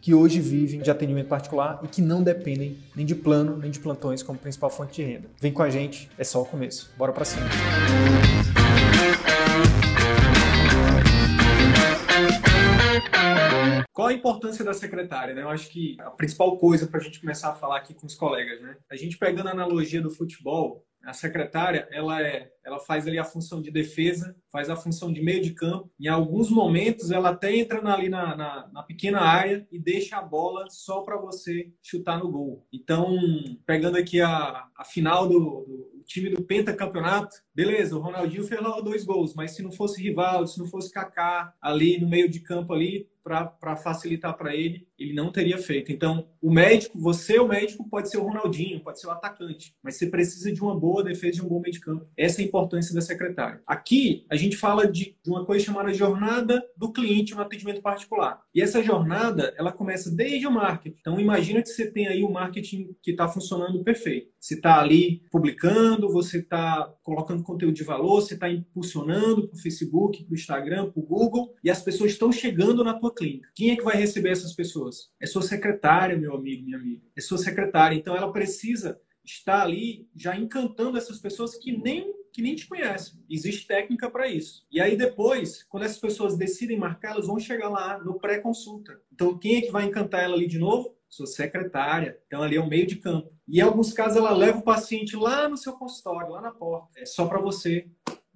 que hoje vivem de atendimento particular e que não dependem nem de plano nem de plantões como principal fonte de renda. Vem com a gente, é só o começo. Bora para cima. Qual a importância da secretária? Né? Eu acho que a principal coisa para a gente começar a falar aqui com os colegas, né? A gente pegando a analogia do futebol, a secretária, ela é, ela faz ali a função de defesa, faz a função de meio de campo. Em alguns momentos, ela até entra ali na, na, na pequena área e deixa a bola só para você chutar no gol. Então, pegando aqui a, a final do, do time do pentacampeonato, beleza, o Ronaldinho fez lá dois gols, mas se não fosse Rivaldo, se não fosse Kaká ali no meio de campo ali, para facilitar para ele, ele não teria feito. Então, o médico, você, o médico, pode ser o Ronaldinho, pode ser o atacante, mas você precisa de uma boa defesa, de um bom meio de campo. Essa é a importância da secretária. Aqui, a gente fala de, de uma coisa chamada jornada do cliente no atendimento particular. E essa jornada, ela começa desde o marketing. Então, imagina que você tem aí o marketing que está funcionando perfeito. Você está ali publicando, você está colocando conteúdo de valor, você está impulsionando para o Facebook, para o Instagram, para o Google, e as pessoas estão chegando na tua sua clínica. Quem é que vai receber essas pessoas? É sua secretária, meu amigo, minha amiga. É sua secretária. Então ela precisa estar ali já encantando essas pessoas que nem que nem te conhecem. Existe técnica para isso. E aí depois, quando essas pessoas decidem marcar, elas vão chegar lá no pré-consulta. Então quem é que vai encantar ela ali de novo? Sua secretária. Então ali é o meio de campo. E em alguns casos ela leva o paciente lá no seu consultório, lá na porta. É só para você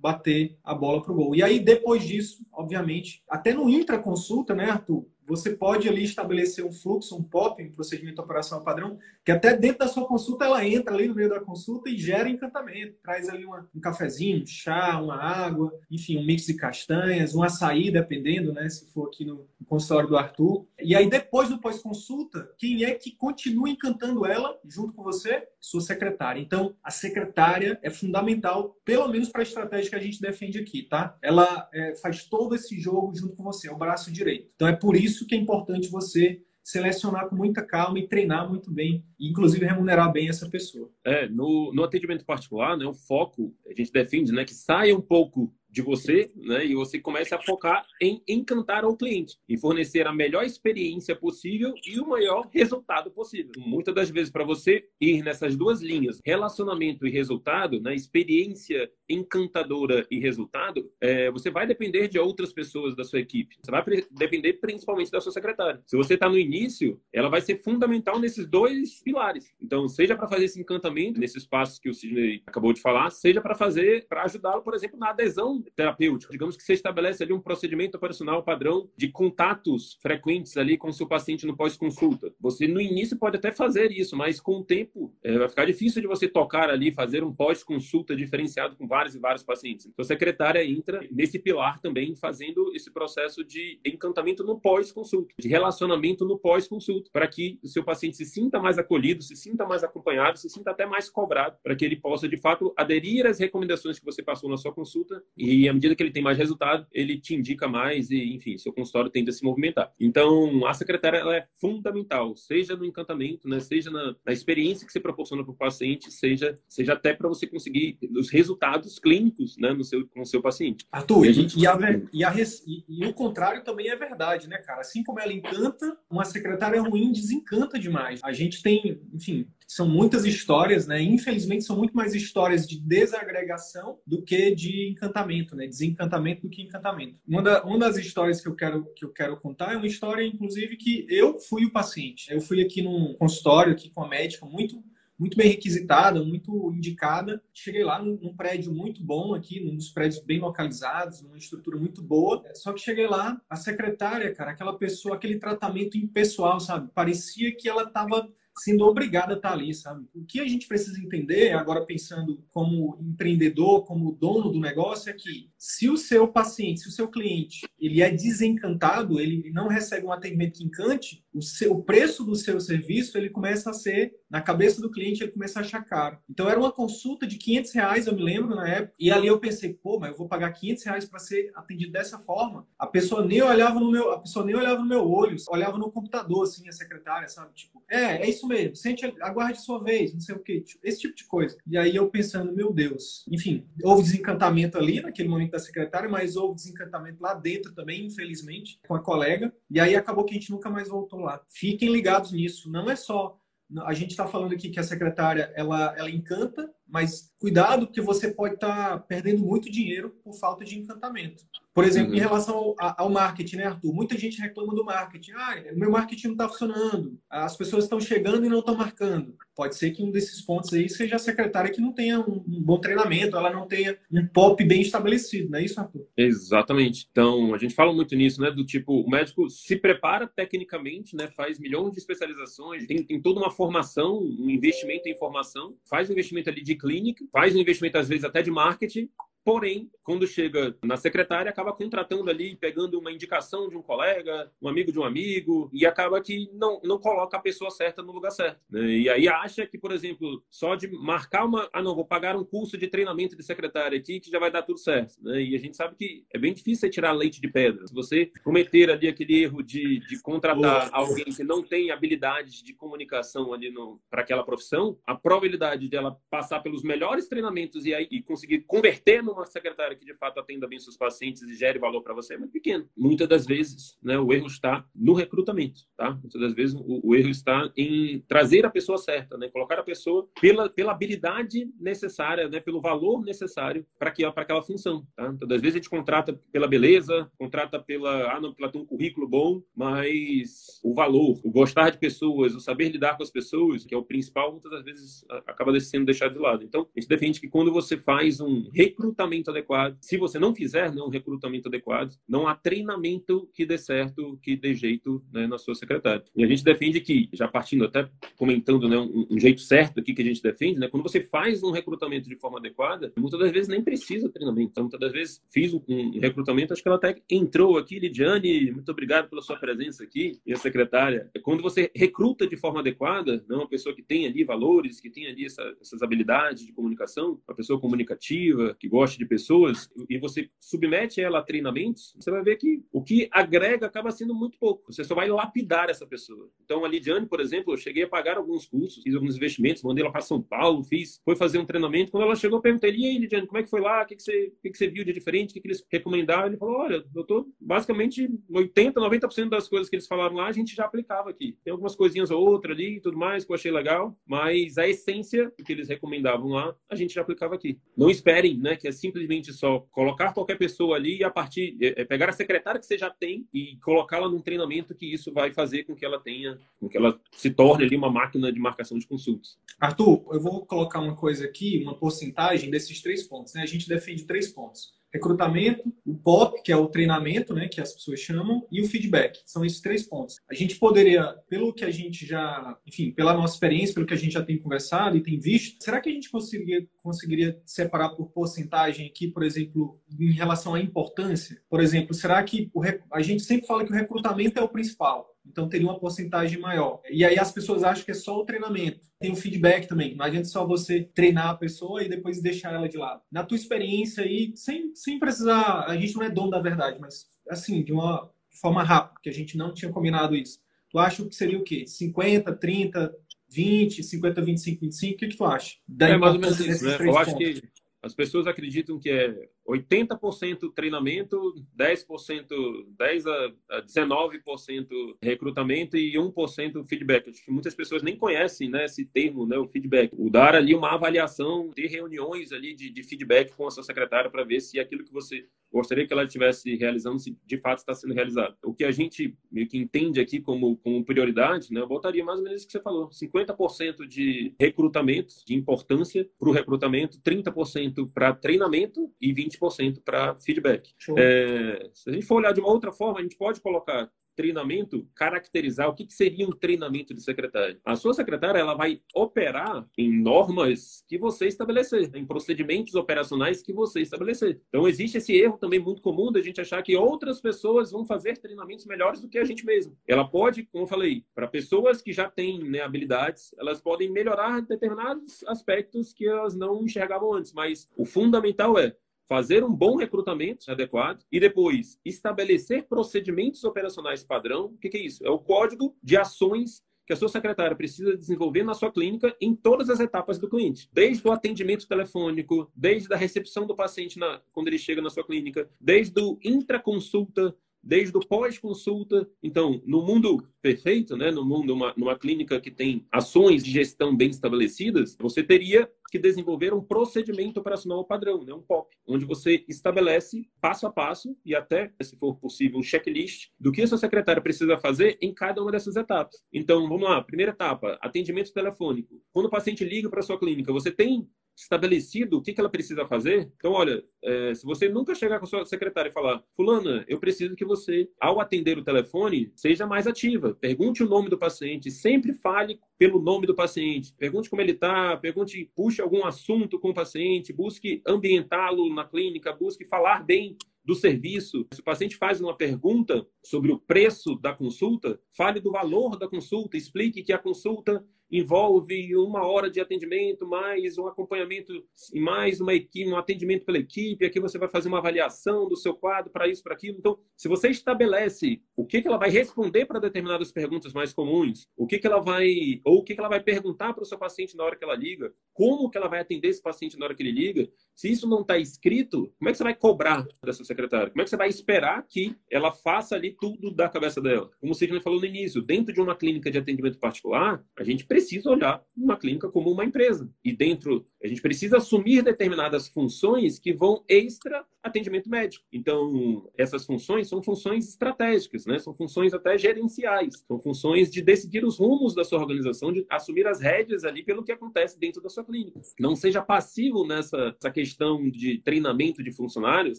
bater a bola para o gol. E aí, depois disso, obviamente, até no intraconsulta, né, Arthur? Você pode ali estabelecer um fluxo, um POP, um procedimento operacional padrão, que até dentro da sua consulta ela entra ali no meio da consulta e gera encantamento. Traz ali uma, um cafezinho, um chá, uma água, enfim, um mix de castanhas, um açaí, dependendo, né? Se for aqui no, no consultório do Arthur. E aí, depois do pós-consulta, quem é que continua encantando ela junto com você? Sua secretária. Então, a secretária é fundamental, pelo menos para a estratégia que a gente defende aqui, tá? Ela é, faz todo esse jogo junto com você, é o braço direito. Então, é por isso isso que é importante você selecionar com muita calma e treinar muito bem, e inclusive remunerar bem essa pessoa. É, no, no atendimento particular, né, o foco, a gente defende né, que saia um pouco de você, né? E você começa a focar em encantar o cliente, em fornecer a melhor experiência possível e o maior resultado possível. Muitas das vezes, para você ir nessas duas linhas, relacionamento e resultado, né? Experiência encantadora e resultado, é, você vai depender de outras pessoas da sua equipe. Você vai depender principalmente da sua secretária. Se você está no início, ela vai ser fundamental nesses dois pilares. Então, seja para fazer esse encantamento nesses passos que o Sidney acabou de falar, seja para fazer, para ajudá-lo, por exemplo, na adesão terapêutico. Digamos que você estabelece ali um procedimento operacional padrão de contatos frequentes ali com o seu paciente no pós-consulta. Você, no início, pode até fazer isso, mas com o tempo é, vai ficar difícil de você tocar ali, fazer um pós-consulta diferenciado com vários e vários pacientes. Então, a secretária entra nesse pilar também, fazendo esse processo de encantamento no pós-consulta, de relacionamento no pós-consulta, para que o seu paciente se sinta mais acolhido, se sinta mais acompanhado, se sinta até mais cobrado, para que ele possa, de fato, aderir às recomendações que você passou na sua consulta e e à medida que ele tem mais resultado, ele te indica mais e, enfim, seu consultório tende a se movimentar. Então, a secretária ela é fundamental, seja no encantamento, né, seja na, na experiência que você proporciona para o paciente, seja, seja até para você conseguir os resultados clínicos né, no seu, com o seu paciente. Arthur, e, a gente... e, a, e, a, e, e, o contrário também é verdade, né, cara? Assim como ela encanta, uma secretária ruim desencanta demais. A gente tem, enfim, são muitas histórias, né? Infelizmente, são muito mais histórias de desagregação do que de encantamento, né? Desencantamento do que encantamento. Uma, da, uma das histórias que eu, quero, que eu quero contar é uma história, inclusive, que eu fui o paciente. Eu fui aqui num consultório, aqui com a médica, muito muito bem requisitada, muito indicada. Cheguei lá num, prédio muito bom aqui, num dos prédios bem localizados, numa estrutura muito boa. Só que cheguei lá, a secretária, cara, aquela pessoa, aquele tratamento impessoal, sabe? Parecia que ela estava sendo obrigada a estar ali, sabe? O que a gente precisa entender, agora pensando como empreendedor, como dono do negócio, é que se o seu paciente, se o seu cliente, ele é desencantado, ele não recebe um atendimento que encante, o, seu, o preço do seu serviço, ele começa a ser, na cabeça do cliente, ele começa a achar caro. Então, era uma consulta de 500 reais, eu me lembro, na época, e ali eu pensei, pô, mas eu vou pagar 500 reais para ser atendido dessa forma? A pessoa nem olhava no meu, a pessoa nem olhava no meu olho, olhava no computador, assim, a secretária, sabe? Tipo, é, é isso mesmo, sente, aguarde sua vez, não sei o quê, tipo, esse tipo de coisa. E aí eu pensando, meu Deus, enfim, houve desencantamento ali naquele momento da secretária, mas houve desencantamento lá dentro também, infelizmente, com a colega. E aí acabou que a gente nunca mais voltou lá. Fiquem ligados nisso. Não é só a gente está falando aqui que a secretária ela, ela encanta, mas cuidado porque você pode estar tá perdendo muito dinheiro por falta de encantamento. Por exemplo, uhum. em relação ao, ao, marketing, né, Arthur? Muita gente reclama do marketing. Ah, o meu marketing não está funcionando. As pessoas estão chegando e não estão marcando. Pode ser que um desses pontos aí seja a secretária que não tenha um, um bom treinamento, ela não tenha um POP bem estabelecido, não é isso, Arthur? Exatamente. Então, a gente fala muito nisso, né? Do tipo, o médico se prepara tecnicamente, né? Faz milhões de especializações, tem, tem toda uma formação, um investimento em formação, faz um investimento ali de clínica, faz um investimento, às vezes, até de marketing, Porém, quando chega na secretária, acaba contratando ali, pegando uma indicação de um colega, um amigo de um amigo, e acaba que não, não coloca a pessoa certa no lugar certo. Né? E aí acha que, por exemplo, só de marcar uma. Ah, não, vou pagar um curso de treinamento de secretária aqui que já vai dar tudo certo. Né? E a gente sabe que é bem difícil tirar leite de pedra. Se você cometer ali aquele erro de, de contratar alguém que não tem habilidades de comunicação ali para aquela profissão, a probabilidade dela passar pelos melhores treinamentos e aí e conseguir converter no uma secretária que de fato atenda bem seus pacientes e gere valor para você é muito pequeno. Muitas das vezes, né, o erro está no recrutamento, tá? Muitas das vezes o, o erro está em trazer a pessoa certa, né? Colocar a pessoa pela, pela habilidade necessária, né? Pelo valor necessário para que para aquela função, tá? Muitas das vezes a gente contrata pela beleza, contrata pela ah, não, porque ela tem um currículo bom, mas o valor, o gostar de pessoas, o saber lidar com as pessoas, que é o principal, muitas das vezes acaba sendo deixado de lado. Então, a gente defende que quando você faz um recrutamento recrutamento adequado. Se você não fizer né, um recrutamento adequado, não há treinamento que dê certo, que dê jeito né, na sua secretária. E a gente defende que, já partindo até comentando né, um, um, jeito certo aqui que a gente defende, né, quando você faz um recrutamento de forma adequada, muitas das vezes nem precisa treinamento. Então, muitas das vezes fiz um, um recrutamento, acho que ela até entrou aqui, Lidiane, muito obrigado pela sua presença aqui, e a secretária. Quando você recruta de forma adequada, né, uma pessoa que tem ali valores, que tem ali essa, essas habilidades de comunicação, uma pessoa comunicativa, que gosta de pessoas e você submete ela a treinamentos, você vai ver que o que agrega acaba sendo muito pouco. Você só vai lapidar essa pessoa. Então, a Lidiane, por exemplo, eu cheguei a pagar alguns cursos, fiz alguns investimentos, mandei ela para São Paulo, fiz, foi fazer um treinamento. Quando ela chegou, eu perguntei, e aí, Lidiane, como é que foi lá? O que, que, você, o que, que você viu de diferente? O que, que eles recomendaram? Ele falou, olha, doutor, basicamente 80, 90% das coisas que eles falaram lá, a gente já aplicava aqui. Tem algumas coisinhas ou outra ali e tudo mais que eu achei legal, mas a essência que eles recomendavam lá, a gente já aplicava aqui. Não esperem, né, que é simplesmente só colocar qualquer pessoa ali e a partir é, é, pegar a secretária que você já tem e colocá-la num treinamento que isso vai fazer com que ela tenha, com que ela se torne ali uma máquina de marcação de consultas. Arthur, eu vou colocar uma coisa aqui, uma porcentagem desses três pontos. Né? A gente defende três pontos recrutamento, o POP, que é o treinamento, né, que as pessoas chamam, e o feedback. São esses três pontos. A gente poderia, pelo que a gente já, enfim, pela nossa experiência, pelo que a gente já tem conversado e tem visto, será que a gente conseguiria, conseguiria separar por porcentagem aqui, por exemplo, em relação à importância? Por exemplo, será que o, a gente sempre fala que o recrutamento é o principal, então teria uma porcentagem maior. E aí as pessoas acham que é só o treinamento. Tem o feedback também. Não adianta só você treinar a pessoa e depois deixar ela de lado. Na tua experiência aí, sem, sem precisar. A gente não é dono da verdade, mas assim, de uma forma rápida, que a gente não tinha combinado isso. Tu acha que seria o quê? 50, 30, 20, 50, 25, 25? O que, que tu acha? Da é mais ou menos isso, né? Eu acho que as pessoas acreditam que é 80% treinamento, 10%, 10 a 19% recrutamento e 1% feedback. Acho que muitas pessoas nem conhecem né, esse termo, né, o feedback. O dar ali uma avaliação, ter reuniões ali de, de feedback com a sua secretária para ver se aquilo que você gostaria que ela estivesse realizando, se de fato está sendo realizado. O que a gente meio que entende aqui como, como prioridade, né, eu botaria mais ou menos isso que você falou: 50% de recrutamento, de importância para o recrutamento, 30% para treinamento e 20% 20% para feedback. É, se a gente for olhar de uma outra forma, a gente pode colocar treinamento, caracterizar o que, seria um treinamento de secretária. A sua secretária ela vai operar em normas que você estabelecer, em procedimentos operacionais que você estabelecer. Então existe esse erro também muito comum da gente achar que outras pessoas vão fazer treinamentos melhores do que a gente mesmo. Ela pode, como eu falei, para pessoas que já têm né, habilidades, elas podem melhorar determinados aspectos que elas não enxergavam antes, mas o fundamental é fazer um bom recrutamento adequado e depois estabelecer procedimentos operacionais padrão. O que, que é isso? É o código de ações que a sua secretária precisa desenvolver na sua clínica em todas as etapas do cliente, desde o atendimento telefônico, desde a recepção do paciente na, quando ele chega na sua clínica, desde o intraconsulta, desde o pós-consulta. Então, no mundo perfeito, né, no mundo uma, numa clínica que tem ações de gestão bem estabelecidas, você teria que desenvolver um procedimento operacional padrão, né, um POP, onde você estabelece passo a passo e até, se for possível, um checklist do que a sua secretária precisa fazer em cada uma dessas etapas. Então, vamos lá, primeira etapa, atendimento telefônico. Quando o paciente liga para a sua clínica, você tem estabelecido o que, que ela precisa fazer. Então, olha, é, se você nunca chegar com a sua secretária e falar, fulana, eu preciso que você, ao atender o telefone, seja mais ativa. Pergunte o nome do paciente, sempre fale pelo nome do paciente. Pergunte como ele está, pergunte, puxe algum assunto com o paciente, busque ambientá-lo na clínica, busque falar bem do serviço. Se o paciente faz uma pergunta sobre o preço da consulta, fale do valor da consulta, explique que a consulta envolve uma hora de atendimento, mais um acompanhamento mais uma equipe, um atendimento pela equipe. Aqui você vai fazer uma avaliação do seu quadro para isso, para aquilo. Então, se você estabelece o que, que ela vai responder para determinadas perguntas mais comuns, o que, que ela vai, ou o que, que ela vai perguntar para o seu paciente na hora que ela liga, como que ela vai atender esse paciente na hora que ele liga, se isso não está escrito, como é que você vai cobrar dessa secretária? Como é que você vai esperar que ela faça ali tudo da cabeça dela? Como o Sidney falou no início, dentro de uma clínica de atendimento particular, a gente precisa olhar uma clínica como uma empresa. E dentro, a gente precisa assumir determinadas funções que vão extra atendimento médico. Então, essas funções são funções estratégicas, né? São funções até gerenciais, são funções de decidir os rumos da sua organização, de assumir as rédeas ali pelo que acontece dentro da sua clínica. Não seja passivo nessa questão de treinamento de funcionários,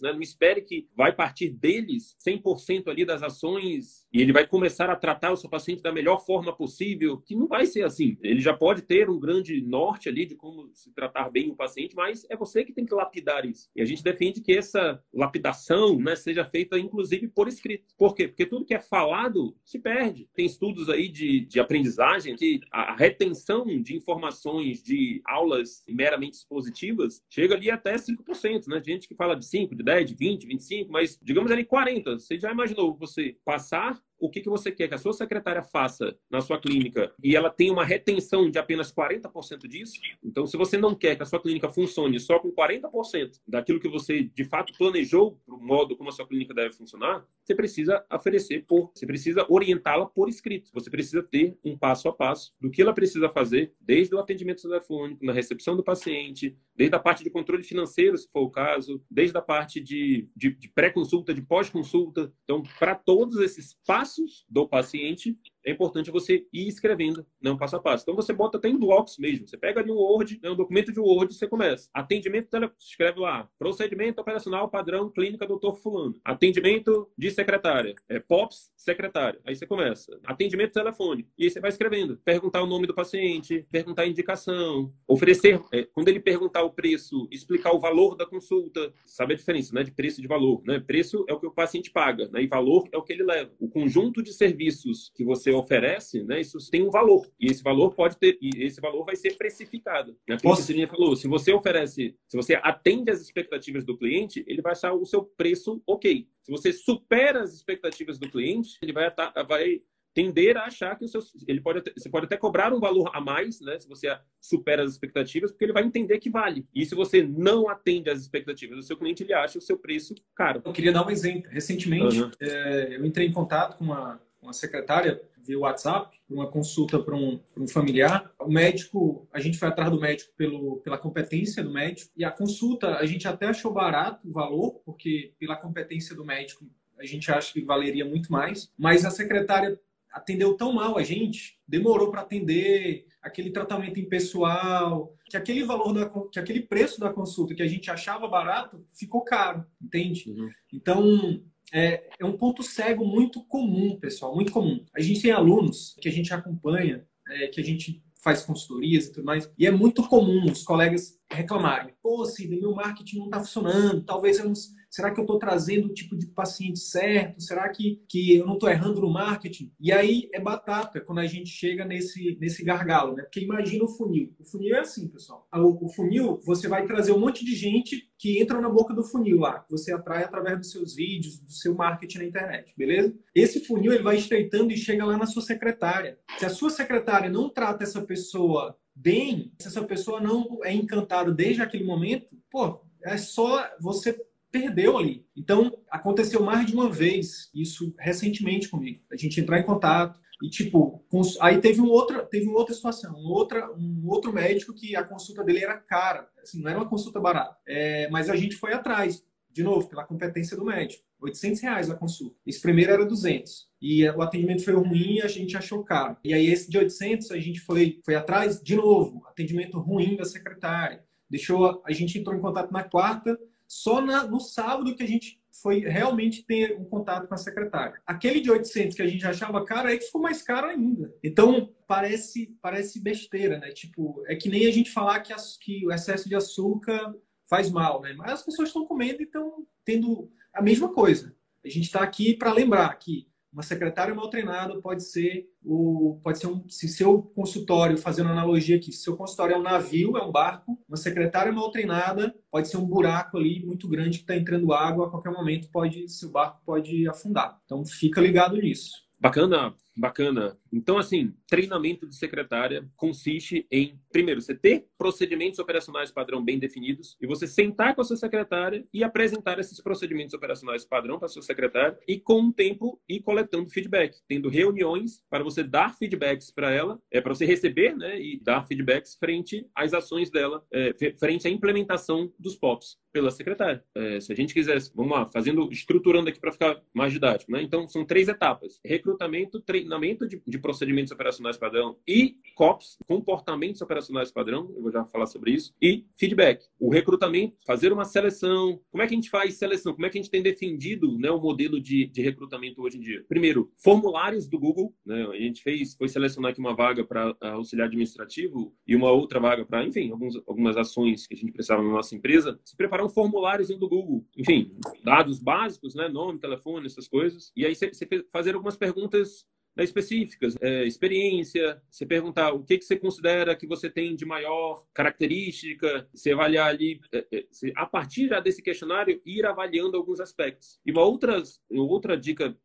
né? Não espere que vai partir deles 100% ali das ações e ele vai começar a tratar o seu paciente da melhor forma possível, que não vai ser assim. Ele já pode ter um grande norte ali de como se tratar bem o paciente, mas é você que tem que lapidar isso. E a gente defende que essa essa lapidação né, seja feita, inclusive, por escrito. Por quê? Porque tudo que é falado se perde. Tem estudos aí de, de aprendizagem que a retenção de informações de aulas meramente expositivas chega ali até 5%, né? Gente que fala de 5, de 10, de 20, 25, mas digamos ali 40. Você já imaginou você passar o que, que você quer que a sua secretária faça na sua clínica e ela tem uma retenção de apenas 40% disso, então se você não quer que a sua clínica funcione só com 40% daquilo que você de fato planejou para o modo como a sua clínica deve funcionar, você precisa oferecer por, você precisa orientá-la por escrito. Você precisa ter um passo a passo do que ela precisa fazer, desde o atendimento telefônico, na recepção do paciente, desde a parte de controle financeiro, se for o caso, desde a parte de, de, de pré-consulta, de pós-consulta. Então, para todos esses passos do paciente, é importante você ir escrevendo, né, um passo a passo. Então você bota até em blocos mesmo. Você pega ali um Word, né, um documento de Word, você começa. Atendimento, escreve lá. Procedimento operacional padrão clínica doutor fulano. Atendimento de secretária. É POPS, secretária. Aí você começa. Atendimento telefone. E aí você vai escrevendo. Perguntar o nome do paciente, perguntar a indicação, oferecer, é, quando ele perguntar o preço, explicar o valor da consulta. Sabe a diferença, né, de preço e de valor, né? Preço é o que o paciente paga, né? E valor é o que ele leva. O conjunto de serviços que você oferece, né, isso tem um valor. E esse valor pode ter, e esse valor vai ser precificado. Né? Como Posso... a falou, se você oferece, se você atende às expectativas do cliente, ele vai achar o seu preço ok. Se você supera as expectativas do cliente, ele vai, vai tender a achar que o seu, ele pode você pode até cobrar um valor a mais, né, se você supera as expectativas, porque ele vai entender que vale. E se você não atende às expectativas do seu cliente, ele acha o seu preço caro. Eu queria dar um exemplo. Recentemente, uhum. é, eu entrei em contato com uma, uma secretária via WhatsApp, uma consulta para um, um, familiar. O médico, a gente foi atrás do médico pelo, pela competência do médico, e a consulta a gente até achou barato o valor, porque pela competência do médico a gente acha que valeria muito mais, mas a secretária atendeu tão mal a gente, demorou para atender, aquele tratamento impessoal, que aquele valor da, que aquele preço da consulta que a gente achava barato ficou caro, entende? Uhum. Então é, é um ponto cego muito comum, pessoal, muito comum. A gente tem alunos que a gente acompanha, é, que a gente faz consultorias e tudo mais, e é muito comum os colegas reclamarem: pô, Cida, meu marketing não está funcionando, talvez eu não Será que eu estou trazendo o tipo de paciente certo? Será que, que eu não estou errando no marketing? E aí é batata quando a gente chega nesse, nesse gargalo, né? Porque imagina o funil. O funil é assim, pessoal. O, o funil, você vai trazer um monte de gente que entra na boca do funil lá, você atrai através dos seus vídeos, do seu marketing na internet, beleza? Esse funil ele vai estreitando e chega lá na sua secretária. Se a sua secretária não trata essa pessoa bem, se essa pessoa não é encantada desde aquele momento, pô, é só você perdeu ali. Então, aconteceu mais de uma vez isso recentemente comigo. A gente entrar em contato e, tipo, aí teve, um outra, teve uma outra situação, um, outra, um outro médico que a consulta dele era cara, assim, não era uma consulta barata. É, mas a gente foi atrás, de novo, pela competência do médico. 800 reais a consulta. Esse primeiro era 200. E o atendimento foi ruim e a gente achou caro. E aí esse de 800 a gente foi, foi atrás, de novo, atendimento ruim da secretária. Deixou, a gente entrou em contato na quarta, só na, no sábado que a gente foi realmente ter um contato com a secretária. Aquele de 800 que a gente achava caro, aí ficou mais caro ainda. Então, parece parece besteira, né? Tipo, é que nem a gente falar que, as, que o excesso de açúcar faz mal, né? Mas as pessoas estão comendo e estão tendo a mesma coisa. A gente está aqui para lembrar que uma secretária mal treinada pode ser o pode ser um se seu consultório fazendo analogia aqui, se seu consultório é um navio, é um barco, uma secretária mal treinada pode ser um buraco ali muito grande que está entrando água a qualquer momento pode seu barco pode afundar. Então fica ligado nisso. Bacana, bacana. Então, assim, treinamento de secretária consiste em, primeiro, você ter procedimentos operacionais padrão bem definidos e você sentar com a sua secretária e apresentar esses procedimentos operacionais padrão para a sua secretária e, com o tempo, ir coletando feedback, tendo reuniões para você dar feedbacks para ela, é para você receber, né, e dar feedbacks frente às ações dela, é, frente à implementação dos POPs pela secretária. É, se a gente quisesse, vamos lá, fazendo, estruturando aqui para ficar mais didático, né? Então, são três etapas: recrutamento, treinamento de, de procedimentos operacionais padrão e COPS, comportamentos operacionais padrão, eu vou já falar sobre isso, e feedback. O recrutamento, fazer uma seleção. Como é que a gente faz seleção? Como é que a gente tem defendido né, o modelo de, de recrutamento hoje em dia? Primeiro, formulários do Google. Né? A gente fez, foi selecionar aqui uma vaga para auxiliar administrativo e uma outra vaga para, enfim, alguns, algumas ações que a gente precisava na nossa empresa. Se preparar um formuláriozinho do Google. Enfim, dados básicos, né? Nome, telefone, essas coisas. E aí você fazer algumas perguntas né, específicas, é, experiência, você perguntar o que, que você considera que você tem de maior característica, você avaliar ali, é, é, a partir já desse questionário, ir avaliando alguns aspectos. E uma outra, uma outra dica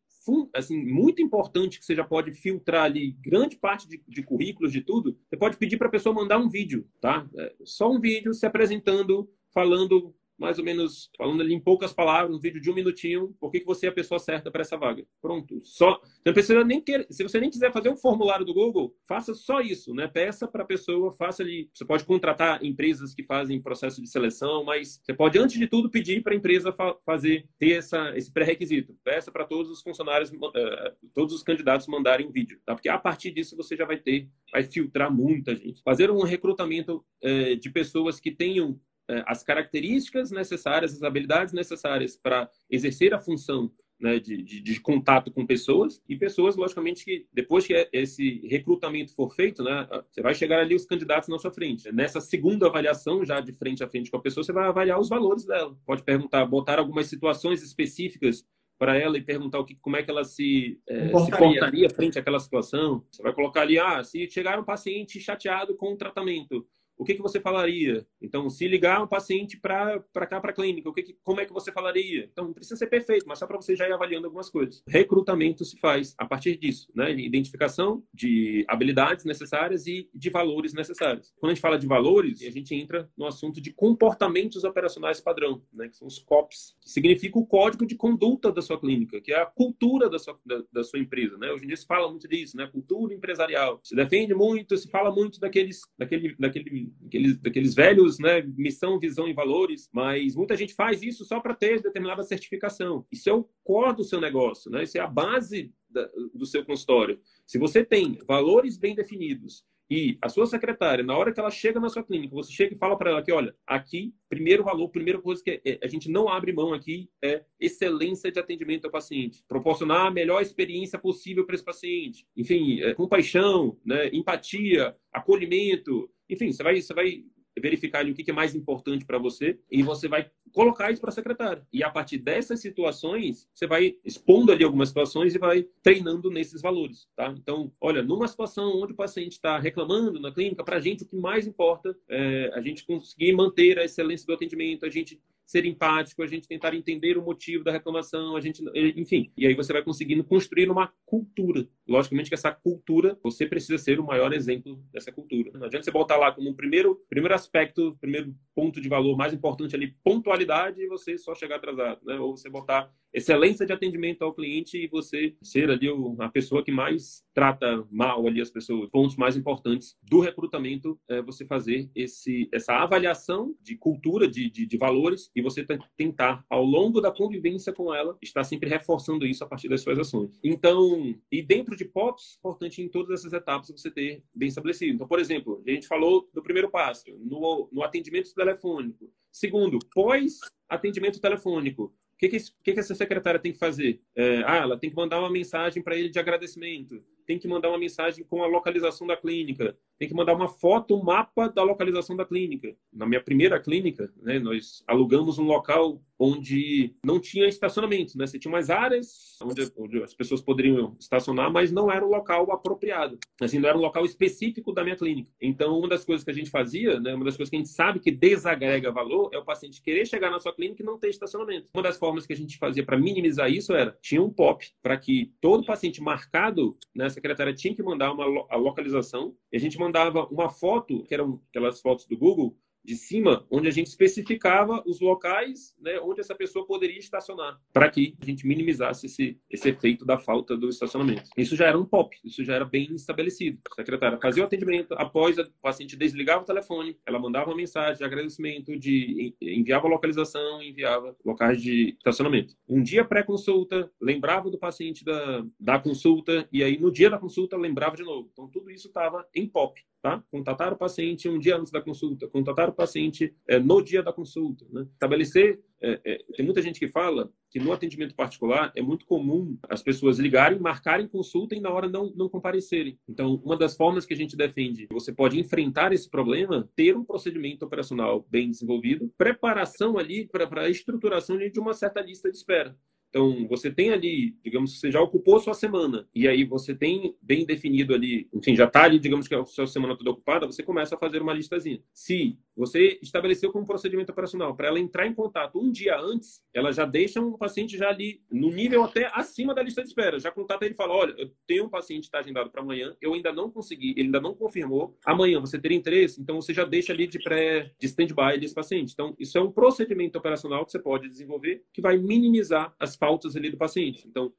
assim, muito importante que você já pode filtrar ali grande parte de, de currículos, de tudo, você pode pedir para a pessoa mandar um vídeo, tá? É, só um vídeo se apresentando, falando mais ou menos, falando ali em poucas palavras, um vídeo de um minutinho, por que, você é a pessoa certa para essa vaga. Pronto. Só, você não precisa nem se você nem quiser fazer um formulário do Google, faça só isso, né? Peça para a pessoa, faça ali. Você pode contratar empresas que fazem processo de seleção, mas você pode, antes de tudo, pedir para a empresa fa fazer, ter essa, esse pré-requisito. Peça para todos os funcionários, uh, todos os candidatos mandarem um vídeo, tá? Porque a partir disso você já vai ter, vai filtrar muita gente. Fazer um recrutamento uh, de pessoas que tenham as características necessárias, as habilidades necessárias para exercer a função né, de, de, de, contato com pessoas e pessoas, logicamente, que depois que esse recrutamento for feito, né, você vai chegar ali os candidatos na sua frente. Nessa segunda avaliação, já de frente a frente com a pessoa, você vai avaliar os valores dela. Pode perguntar, botar algumas situações específicas para ela e perguntar o que, como é que ela se, é, se portaria frente àquela situação. Você vai colocar ali, ah, se chegar um paciente chateado com o tratamento, o que, que você falaria? Então, se ligar um paciente para cá, para a clínica, o que, que como é que você falaria? Então, não precisa ser perfeito, mas só para você já ir avaliando algumas coisas. Recrutamento se faz a partir disso, né? Identificação de habilidades necessárias e de valores necessários. Quando a gente fala de valores, a gente entra no assunto de comportamentos operacionais padrão, né? Que são os COPs, que significa o código de conduta da sua clínica, que é a cultura da sua, da, da sua empresa, né? Hoje em dia se fala muito disso, né? Cultura empresarial. Se defende muito, se fala muito daqueles, daquele, daquele daqueles, daqueles velhos, né, missão, visão e valores, mas muita gente faz isso só para ter determinada certificação. Isso é o core do seu negócio, né? Isso é a base da, do seu consultório. Se você tem valores bem definidos e a sua secretária, na hora que ela chega na sua clínica, você chega e fala para ela que, olha, aqui, primeiro valor, primeira coisa que é, a gente não abre mão aqui é excelência de atendimento ao paciente, proporcionar a melhor experiência possível para esse paciente, enfim, é, compaixão, né, empatia, acolhimento, enfim, você vai, você vai verificar ali o que é mais importante para você e você vai colocar isso para a secretária. E a partir dessas situações, você vai expondo ali algumas situações e vai treinando nesses valores, tá? Então, olha, numa situação onde o paciente está reclamando na clínica, para a gente o que mais importa é a gente conseguir manter a excelência do atendimento, a gente ser empático, a gente tentar entender o motivo da reclamação, a gente, enfim. E aí você vai conseguindo construir uma cultura. Logicamente que essa cultura, você precisa ser o maior exemplo dessa cultura. Não adianta você botar lá como primeiro, primeiro aspecto, primeiro ponto de valor mais importante ali, pontualidade, e você só chegar atrasado, né? Ou você botar excelência de atendimento ao cliente e você ser ali a pessoa que mais trata mal ali as pessoas. Pontos mais importantes do recrutamento é você fazer esse, essa avaliação de cultura, de, de, de valores e você tentar, ao longo da convivência com ela, estar sempre reforçando isso a partir das suas ações. Então, e dentro de POPs, importante em todas essas etapas você ter bem estabelecido. Então, por exemplo, a gente falou do primeiro passo, no, no atendimento telefônico. Segundo, pós atendimento telefônico, que, que, que, essa secretária tem que fazer? É, ah, ela tem que mandar uma mensagem para ele de agradecimento, tem que mandar uma mensagem com a localização da clínica, tem que mandar uma foto, um mapa da localização da clínica. Na minha primeira clínica, né, nós alugamos um local onde não tinha estacionamento, né? Você tinha umas áreas onde, as pessoas poderiam estacionar, mas não era o local apropriado. Assim, não era um local específico da minha clínica. Então, uma das coisas que a gente fazia, né, uma das coisas que a gente sabe que desagrega valor é o paciente querer chegar na sua clínica e não ter estacionamento. Uma das formas que a gente fazia para minimizar isso era tinha um POP para que todo paciente marcado, né, a secretária tinha que mandar uma a localização e a gente mandava uma foto, que eram aquelas fotos do Google, de cima, onde a gente especificava os locais né, onde essa pessoa poderia estacionar, para que a gente minimizasse esse, esse efeito da falta do estacionamento. Isso já era um POP, isso já era bem estabelecido. A secretária fazia o atendimento, após o paciente desligava o telefone, ela mandava uma mensagem de agradecimento, de enviava localização, enviava locais de estacionamento. Um dia pré-consulta, lembrava do paciente da, da consulta, e aí no dia da consulta lembrava de novo. Então tudo isso estava em POP tá? Contatar o paciente um dia antes da consulta, contatar o paciente é, no dia da consulta, né? Estabelecer, é, é, tem muita gente que fala que no atendimento particular é muito comum as pessoas ligarem, marcarem consulta e na hora não, não comparecerem. Então, uma das formas que a gente defende, você pode enfrentar esse problema, ter um procedimento operacional bem desenvolvido, preparação ali para a estruturação de uma certa lista de espera. Então, você tem ali, digamos que você já ocupou sua semana, e aí você tem bem definido ali, enfim, já está ali, digamos que a sua semana toda ocupada, você começa a fazer uma listazinha. Se você estabeleceu como procedimento operacional para ela entrar em contato um dia antes, ela já deixa um paciente já ali no nível até acima da lista de espera. Já contata ele e fala: olha, eu tenho um paciente que está agendado para amanhã, eu ainda não consegui, ele ainda não confirmou. Amanhã você teria interesse, então você já deixa ali de pré, de stand-by desse paciente. Então, isso é um procedimento operacional que você pode desenvolver que vai minimizar as faltas ali do paciente. Então,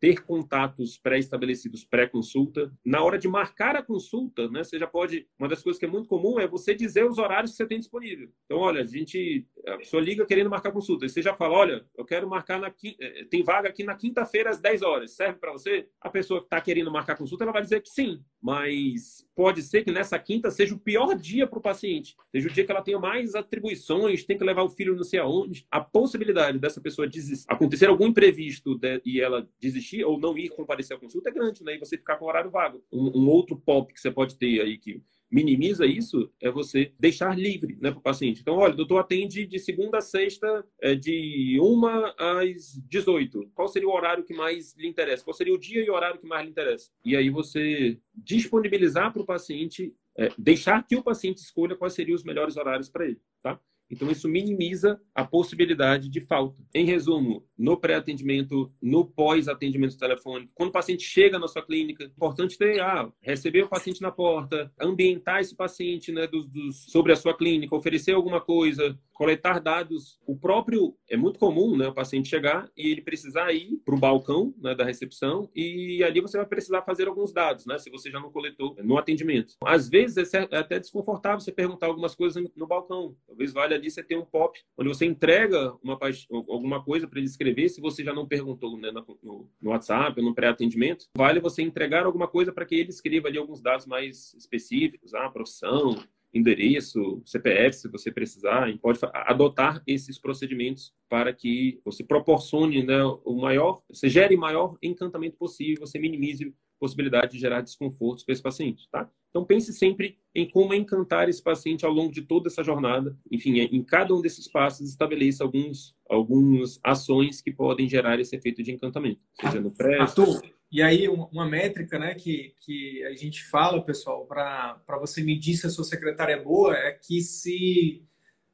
ter contatos pré-estabelecidos pré-consulta. Na hora de marcar a consulta, né, você já pode. Uma das coisas que é muito comum é você dizer os horários que você tem disponível. Então, olha, a gente. A pessoa liga querendo marcar consulta. E você já fala: olha, eu quero marcar na. Eh, tem vaga aqui na quinta-feira às 10 horas. Serve para você? A pessoa que está querendo marcar consulta, ela vai dizer que sim. Mas pode ser que nessa quinta seja o pior dia para o paciente. Seja o dia que ela tenha mais atribuições, tem que levar o filho não sei aonde. A possibilidade dessa pessoa desistir, acontecer algum imprevisto de, e ela desistir ou não ir comparecer à consulta é grande, né? E você ficar com horário vago. Um, um outro pop que você pode ter aí que minimiza isso é você deixar livre né, para o paciente. Então, olha, o doutor atende de segunda a sexta, é, de 1 às 18. Qual seria o horário que mais lhe interessa? Qual seria o dia e o horário que mais lhe interessa? E aí você disponibilizar para o paciente, é, deixar que o paciente escolha quais seriam os melhores horários para ele. Tá? Então, isso minimiza a possibilidade de falta. Em resumo, no pré-atendimento, no pós-atendimento telefônico, quando o paciente chega na sua clínica, é importante ter, ah, receber o paciente na porta, ambientar esse paciente né, dos, dos, sobre a sua clínica, oferecer alguma coisa, coletar dados. O próprio é muito comum, né, o paciente chegar e ele precisar ir para o balcão né, da recepção e ali você vai precisar fazer alguns dados, né, se você já não coletou no atendimento. Às vezes é, é até desconfortável você perguntar algumas coisas no balcão. Talvez valha ali você ter um pop onde você entrega uma alguma coisa para ele escrever, se você já não perguntou né, no, no WhatsApp ou no pré-atendimento, vale você entregar alguma coisa para que ele escreva ali alguns dados mais específicos, a ah, profissão, endereço, CPF, se você precisar, pode adotar esses procedimentos para que você proporcione né, o maior, você gere maior encantamento possível, você minimize a possibilidade de gerar desconfortos para esse paciente, tá? Então pense sempre em como encantar esse paciente ao longo de toda essa jornada. Enfim, em cada um desses passos estabeleça alguns algumas ações que podem gerar esse efeito de encantamento, seja no pré, Arthur, e aí, uma métrica né, que, que a gente fala, pessoal, para você medir se a sua secretária é boa, é que se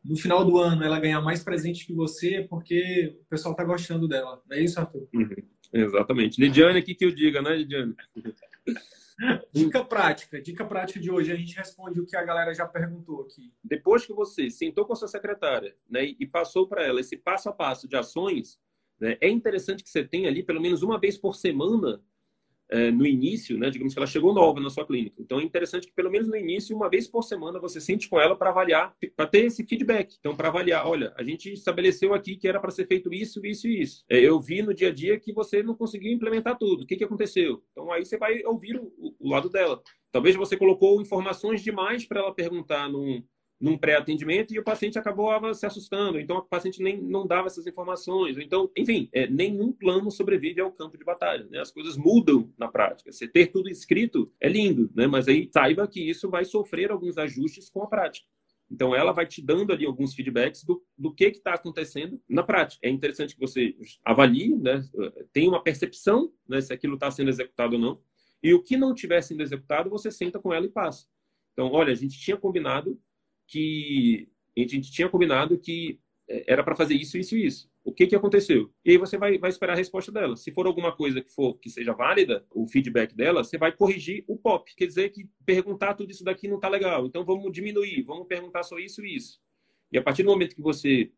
no final do ano ela ganhar mais presente que você, é porque o pessoal está gostando dela. Não é isso, Arthur? Uhum. Exatamente. Lidiane aqui que eu diga, né, Lidiane? Dica prática, dica prática de hoje. A gente responde o que a galera já perguntou aqui. Depois que você sentou com a sua secretária né, e passou para ela esse passo a passo de ações, né? É interessante que você tenha ali pelo menos uma vez por semana é, no início, né? digamos que ela chegou nova na sua clínica. Então é interessante que pelo menos no início, uma vez por semana, você sente com ela para avaliar, para ter esse feedback. Então, para avaliar, olha, a gente estabeleceu aqui que era para ser feito isso, isso e isso. É, eu vi no dia a dia que você não conseguiu implementar tudo. O que, que aconteceu? Então aí você vai ouvir o, o lado dela. Talvez você colocou informações demais para ela perguntar num, num pré-atendimento e o paciente acabou se assustando, então o paciente nem não dava essas informações. Então, enfim, é, nenhum plano sobrevive ao campo de batalha. Né? As coisas mudam na prática. Você ter tudo escrito é lindo, né? mas aí saiba que isso vai sofrer alguns ajustes com a prática. Então, ela vai te dando ali alguns feedbacks do, do que está acontecendo na prática. É interessante que você avalie, né? tenha uma percepção né, se aquilo está sendo executado ou não. E o que não estiver sendo executado, você senta com ela e passa. Então, olha, a gente tinha combinado que a gente tinha combinado que é, era para fazer isso, isso e isso. O que, que aconteceu? E aí você vai, vai esperar a resposta dela. Se for alguma coisa que for que seja válida, o feedback dela, você vai corrigir o POP. Quer dizer que perguntar tudo isso daqui não está legal. Então vamos diminuir, vamos perguntar só isso e isso. E a partir do momento que você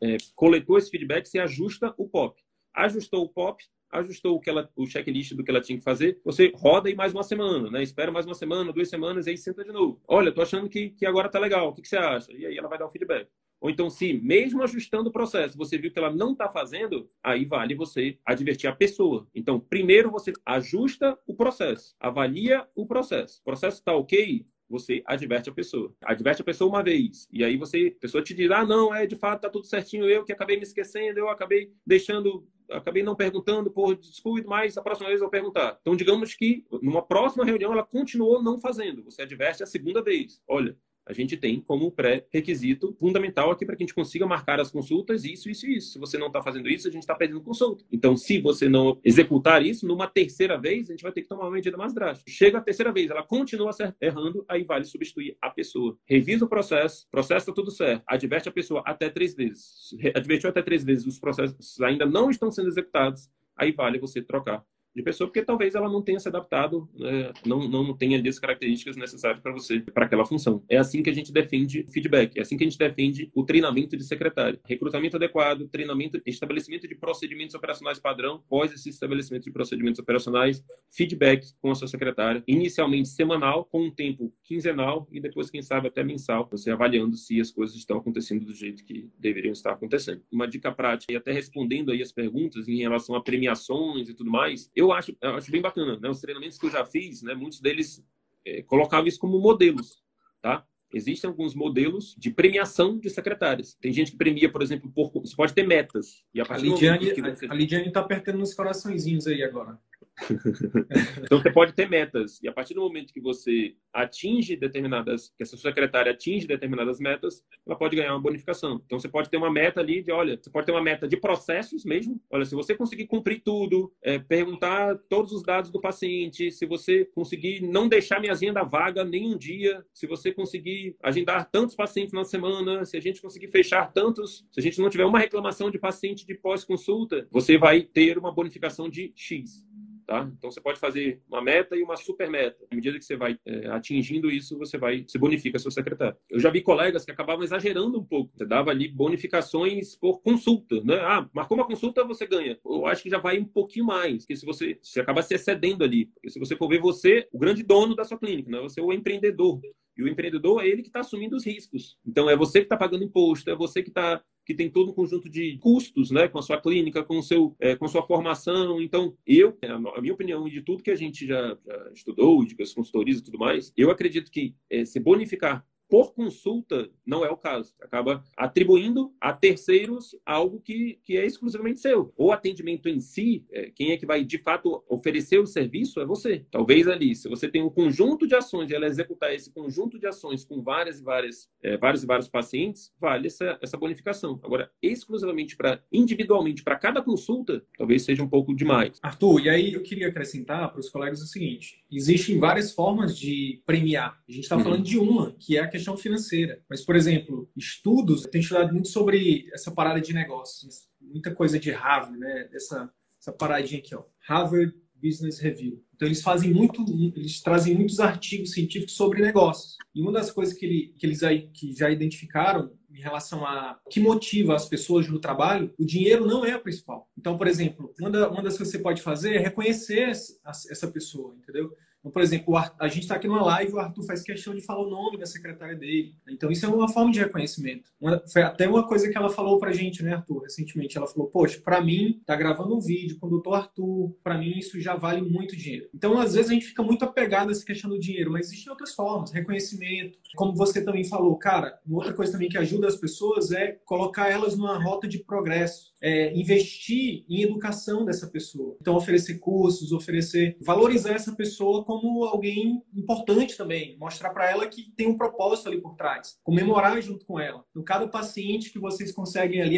é, coletou esse feedback, você ajusta o POP. Ajustou o POP, ajustou o, que ela, o checklist do que ela tinha que fazer, você roda aí mais uma semana, né? Espera mais uma semana, duas semanas, e aí senta de novo. Olha, tô achando que, que agora tá legal, o que, que você acha? E aí ela vai dar o feedback. Ou então, se mesmo ajustando o processo, você viu que ela não está fazendo, aí vale você advertir a pessoa. Então, primeiro você ajusta o processo, avalia o processo. O processo está ok? Você adverte a pessoa. Adverte a pessoa uma vez. E aí você, a pessoa te diz: ah, não, é de fato, tá tudo certinho. Eu que acabei me esquecendo, eu acabei deixando, acabei não perguntando por descuido, mas a próxima vez eu vou perguntar. Então, digamos que numa próxima reunião ela continuou não fazendo. Você adverte a segunda vez. Olha, a gente tem como pré-requisito fundamental aqui para que a gente consiga marcar as consultas, isso, isso e isso. Se você não está fazendo isso, a gente está perdendo consulta. Então, se você não executar isso, numa terceira vez, a gente vai ter que tomar uma medida mais drástica. Chega a terceira vez, ela continua errando, aí vale substituir a pessoa. Revisa o processo, processo está tudo certo, adverte a pessoa até três vezes. Advertiu até três vezes, os processos ainda não estão sendo executados, aí vale você trocar de pessoa, porque talvez ela não tenha se adaptado, né? não, não tenha ali as características necessárias para você, para aquela função. É assim que a gente defende feedback, é assim que a gente defende o treinamento de secretário. Recrutamento adequado, treinamento, estabelecimento de procedimentos operacionais padrão, pós esse estabelecimento de procedimentos operacionais, feedback com a sua secretária, inicialmente semanal, com um tempo quinzenal e depois, quem sabe, até mensal, você avaliando se as coisas estão acontecendo do jeito que deveriam estar acontecendo. Uma dica prática, e até respondendo aí as perguntas em relação a premiações e tudo mais, eu acho, eu acho bem bacana, né? Os treinamentos que eu já fiz, né? Muitos deles é, colocavam isso como modelos, tá? Existem alguns modelos de premiação de secretárias. Tem gente que premia, por exemplo, por, você pode ter metas. E a, a Lidiane está Lidiane tá apertando nos coraçõezinhos aí agora. então você pode ter metas e a partir do momento que você atinge determinadas, que essa secretária atinge determinadas metas, ela pode ganhar uma bonificação. Então você pode ter uma meta ali de, olha, você pode ter uma meta de processos mesmo. Olha, se você conseguir cumprir tudo, é, perguntar todos os dados do paciente, se você conseguir não deixar minha agenda vaga nem um dia, se você conseguir agendar tantos pacientes na semana, se a gente conseguir fechar tantos, se a gente não tiver uma reclamação de paciente de pós-consulta, você vai ter uma bonificação de X. tá? Então você pode fazer uma meta e uma super meta. À medida que você vai é, atingindo isso, você vai se bonifica seu secretário. Eu já vi colegas que acabavam exagerando um pouco. Você dava ali bonificações por consulta, né? Ah, marcou uma consulta, você ganha. Eu acho que já vai um pouquinho mais, porque se você se acaba se excedendo ali, porque se você for ver você, o grande dono da sua clínica, né? Você é o empreendedor. E o empreendedor é ele que está assumindo os riscos. Então é você que está pagando imposto, é você que está que tem todo um conjunto de custos, né, com a sua clínica, com seu, é, com sua formação. Então, eu, a minha opinião e de tudo que a gente já, já estudou, de as consultorias e tudo mais, eu acredito que é, se bonificar por consulta não é o caso. Acaba atribuindo a terceiros algo que, que é exclusivamente seu. O atendimento em si, é, quem é que vai de fato oferecer o serviço é você. Talvez ali, se você tem um conjunto de ações e ela executar esse conjunto de ações com várias e várias, é, vários e vários pacientes, vale essa, essa bonificação. Agora, exclusivamente para individualmente para cada consulta, talvez seja um pouco demais. Arthur, e aí eu queria acrescentar para os colegas o seguinte: existem várias formas de premiar. A gente está uhum. falando de uma, que é a questão financeira. Mas, por exemplo, estudos, eu tenho estudado muito sobre essa parada de negócios, muita coisa de Harvard, né? Essa, essa paradinha aqui, ó. Harvard Business Review. Então eles fazem muito, eles trazem muitos artigos científicos sobre negócios. E uma das coisas que, ele, que eles aí, que já identificaram em relação a que motiva as pessoas no trabalho, o dinheiro não é a principal. Então, por exemplo, uma, da, uma das coisas que você pode fazer é reconhecer essa pessoa, entendeu? Então, por exemplo, a gente está aqui numa live, o Arthur faz questão de falar o nome da secretária dele. Então, isso é uma forma de reconhecimento. Uma, foi até uma coisa que ela falou para a gente, né, Arthur, recentemente. Ela falou, poxa, para mim, tá gravando um vídeo com o doutor Arthur, para mim isso já vale muito dinheiro. Então, às vezes, a gente fica muito apegado a essa questão do dinheiro, mas existem outras formas, reconhecimento. Como você também falou, cara, uma outra coisa também que ajuda as pessoas é colocar elas numa rota de progresso, é investir em educação dessa pessoa. Então, oferecer cursos, oferecer, valorizar essa pessoa como alguém importante também, mostrar para ela que tem um propósito ali por trás, comemorar junto com ela. No cada paciente que vocês conseguem ali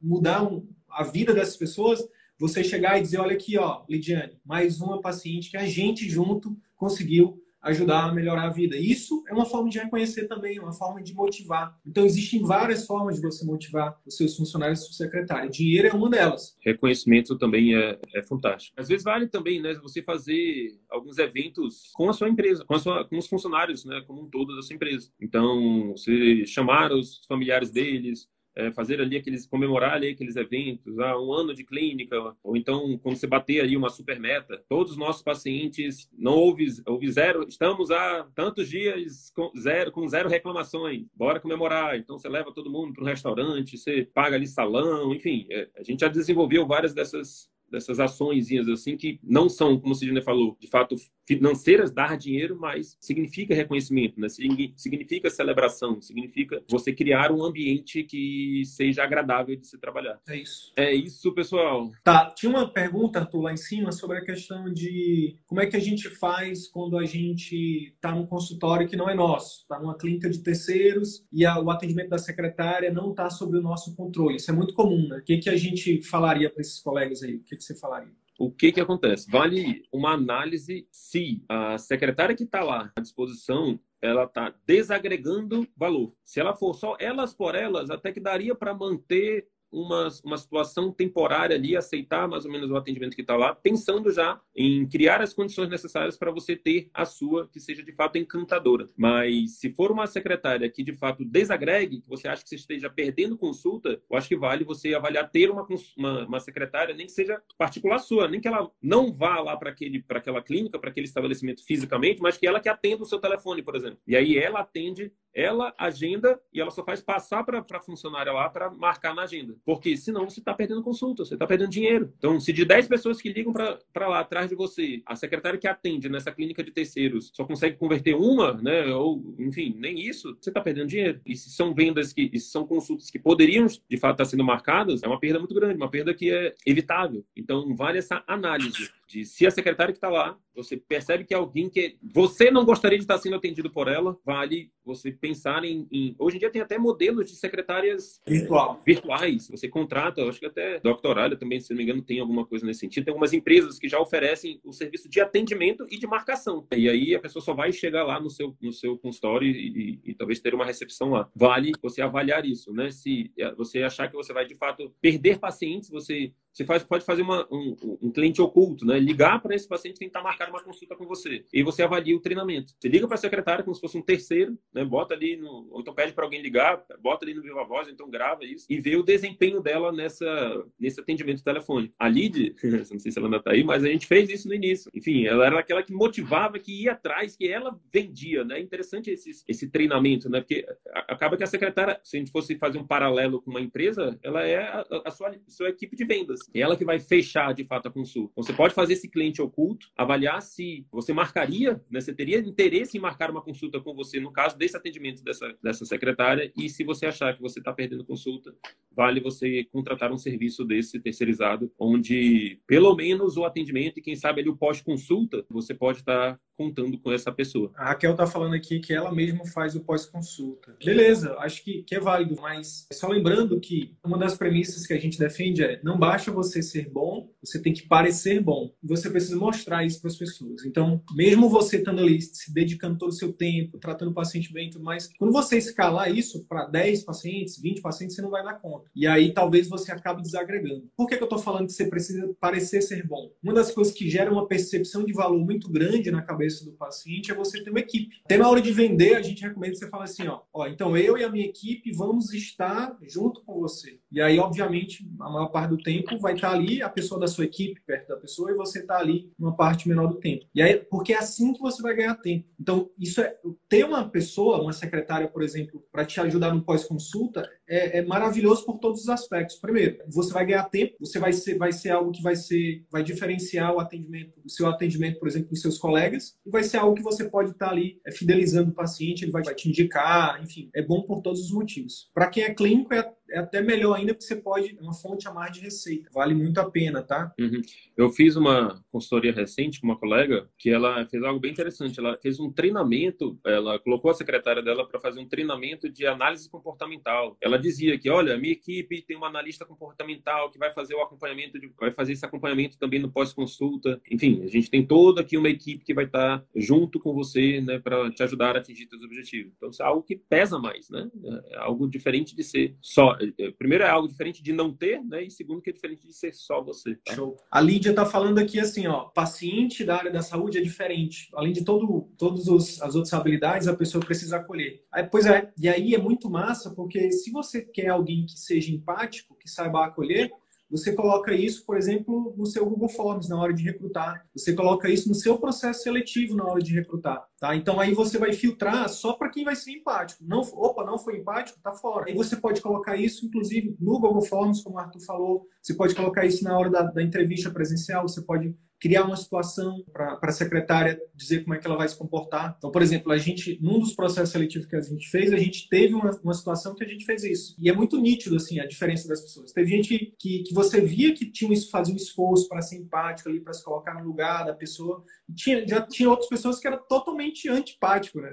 mudar a vida dessas pessoas, você chegar e dizer, olha aqui, ó, Lidiane, mais uma paciente que a gente junto conseguiu ajudar a melhorar a vida. Isso é uma forma de reconhecer também, uma forma de motivar. Então, existem várias formas de você motivar os seus funcionários e seu secretário. Dinheiro é uma delas. Reconhecimento também é, é fantástico. Às vezes vale também, né, você fazer alguns eventos com a sua empresa, com, a sua, com os funcionários, né, como um todo da sua empresa. Então, você chamar os familiares deles, é, fazer ali aqueles, comemorar ali aqueles eventos, ah, um ano de clínica, ou então quando você bater ali uma super meta, todos os nossos pacientes não houve, houve zero, estamos há tantos dias com zero, com zero reclamações, bora comemorar. Então você leva todo mundo para um restaurante, você paga ali salão, enfim, é, a gente já desenvolveu várias dessas dessas ações assim que não são, como o Sidney falou, de fato financeiras, dar dinheiro, mas significa reconhecimento, né? significa celebração, significa você criar um ambiente que seja agradável de se trabalhar. É isso. É isso, pessoal. Tá, tinha uma pergunta, Arthur, lá em cima sobre a questão de como é que a gente faz quando a gente está num consultório que não é nosso, está numa clínica de terceiros e a, o atendimento da secretária não está sob o nosso controle. Isso é muito comum, né? O que, que a gente falaria para esses colegas aí? O que, que você falaria? O que que acontece? Vale uma análise se a secretária que está lá à disposição ela está desagregando valor. Se ela for só elas por elas, até que daria para manter uma, uma situação temporária ali, aceitar mais ou menos o atendimento que está lá, pensando já em criar as condições necessárias para você ter a sua que seja de fato encantadora. Mas se for uma secretária que de fato desagregue, que você acha que você esteja perdendo consulta, eu acho que vale você avaliar ter uma, uma, uma secretária, nem que seja particular sua, nem que ela não vá lá para aquela clínica, para aquele estabelecimento fisicamente, mas que ela que atenda o seu telefone, por exemplo. E aí ela atende ela agenda e ela só faz passar para a funcionária lá para marcar na agenda. Porque senão você está perdendo consulta, você está perdendo dinheiro. Então, se de 10 pessoas que ligam para lá atrás de você, a secretária que atende nessa clínica de terceiros só consegue converter uma, né? Ou, enfim, nem isso, você está perdendo dinheiro. E se são vendas que se são consultas que poderiam de fato estar sendo marcadas, é uma perda muito grande, uma perda que é evitável. Então, vale essa análise de se a secretária que está lá, você percebe que é alguém que você não gostaria de estar sendo atendido por ela, vale você pensar em, em... hoje em dia tem até modelos de secretárias Virtual. virtuais. Você contrata, acho que até doctoralha também, se não me engano, tem alguma coisa nesse sentido. Tem algumas empresas que já oferecem o serviço de atendimento e de marcação. E aí a pessoa só vai chegar lá no seu no seu consultório e, e, e talvez ter uma recepção lá. Vale você avaliar isso, né? Se é, você achar que você vai de fato perder pacientes, você você faz, pode fazer uma, um, um, cliente oculto, né? Ligar para esse paciente tentar marcar uma consulta com você. E você avalia o treinamento. Você liga para a secretária como se fosse um terceiro, né? Bota ali no. Ou então pede para alguém ligar, bota ali no Viva Voz, então grava isso e vê o desempenho dela nessa, nesse atendimento telefônico. A Lid, não sei se ela ainda está aí, mas a gente fez isso no início. Enfim, ela era aquela que motivava, que ia atrás, que ela vendia, né? É interessante esse, esse treinamento, né? Porque acaba que a secretária, se a gente fosse fazer um paralelo com uma empresa, ela é a, a sua, a sua equipe de vendas. É ela que vai fechar de fato a consulta. Então, você pode fazer esse cliente oculto, avaliar se você marcaria, né, você teria interesse em marcar uma consulta com você no caso desse atendimento dessa, dessa secretária e se você achar que você está perdendo consulta, vale você contratar um serviço desse terceirizado, onde pelo menos o atendimento e quem sabe ali o pós-consulta, você pode estar tá contando com essa pessoa. A Raquel está falando aqui que ela mesma faz o pós-consulta. Beleza, acho que, que é válido, mas só lembrando que uma das premissas que a gente defende é não basta você ser bom, você tem que parecer bom. Você precisa mostrar isso para as pessoas. Então, mesmo você estando ali, se dedicando todo o seu tempo, tratando o paciente bem e tudo mais, quando você escalar isso para 10 pacientes, 20 pacientes, você não vai dar conta. E aí talvez você acabe desagregando. Por que, que eu estou falando que você precisa parecer ser bom? Uma das coisas que gera uma percepção de valor muito grande na cabeça do paciente é você ter uma equipe. Até na hora de vender, a gente recomenda que você fale assim, ó, ó, então eu e a minha equipe vamos estar junto com você. E aí, obviamente, a maior parte do tempo vai estar ali a pessoa da sua equipe perto da pessoa e você está ali uma parte menor do tempo. E aí, porque é assim que você vai ganhar tempo. Então, isso é ter uma pessoa, uma secretária, por exemplo, para te ajudar no pós-consulta é, é, maravilhoso por todos os aspectos. Primeiro, você vai ganhar tempo, você vai ser, vai ser algo que vai ser, vai diferenciar o atendimento, o seu atendimento, por exemplo, dos seus colegas, e vai ser algo que você pode estar ali é, fidelizando o paciente, ele vai te indicar, enfim, é bom por todos os motivos. Para quem é clínico, é é até melhor ainda porque você pode, é uma fonte a mais de receita. Vale muito a pena, tá? Uhum. Eu fiz uma consultoria recente com uma colega que ela fez algo bem interessante. Ela fez um treinamento, ela colocou a secretária dela para fazer um treinamento de análise comportamental. Ela dizia que, olha, minha equipe tem uma analista comportamental que vai fazer o acompanhamento, de, vai fazer esse acompanhamento também no pós-consulta. Enfim, a gente tem toda aqui uma equipe que vai estar junto com você, né, para te ajudar a atingir seus objetivos. Então, isso é algo que pesa mais, né? É algo diferente de ser só é, primeiro é algo diferente de não ter, né? E segundo que é diferente de ser só você. Tá? Show. A Lídia está falando aqui assim, ó, paciente da área da saúde é diferente. Além de todo, todas as outras habilidades, a pessoa precisa acolher. Aí, pois é, e aí é muito massa, porque se você quer alguém que seja empático, que saiba acolher, você coloca isso, por exemplo, no seu Google Forms na hora de recrutar. Você coloca isso no seu processo seletivo na hora de recrutar. Tá? Então aí você vai filtrar só para quem vai ser empático. Não, opa, não foi empático, tá fora. Aí você pode colocar isso, inclusive, no Google Forms, como o Arthur falou. Você pode colocar isso na hora da, da entrevista presencial. Você pode criar uma situação para a secretária dizer como é que ela vai se comportar. Então, por exemplo, a gente, num dos processos seletivos que a gente fez, a gente teve uma, uma situação que a gente fez isso. E é muito nítido, assim, a diferença das pessoas. Teve gente que, que você via que tinha, fazia um esforço para ser empático ali, para se colocar no lugar da pessoa. E tinha, já tinha outras pessoas que eram totalmente antipático, né?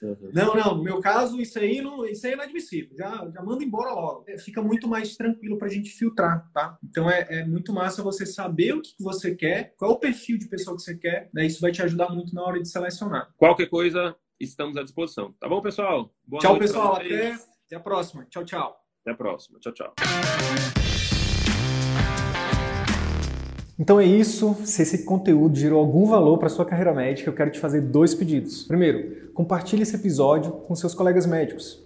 Uhum. Não, não, no meu caso, isso aí, não, isso aí é inadmissível. Já, já manda embora logo. É, fica muito mais tranquilo para a gente filtrar, tá? Então, é, é muito massa você saber o que você quer quer, qual é o perfil de pessoa que você quer, né? Isso vai te ajudar muito na hora de selecionar. Qualquer coisa, estamos à disposição. Tá bom, pessoal? Boa tchau, pessoal. Até, até a próxima. Tchau, tchau. Até a próxima. Tchau, tchau. Então é isso. Se esse conteúdo gerou algum valor para sua carreira médica, eu quero te fazer dois pedidos. Primeiro, compartilhe esse episódio com seus colegas médicos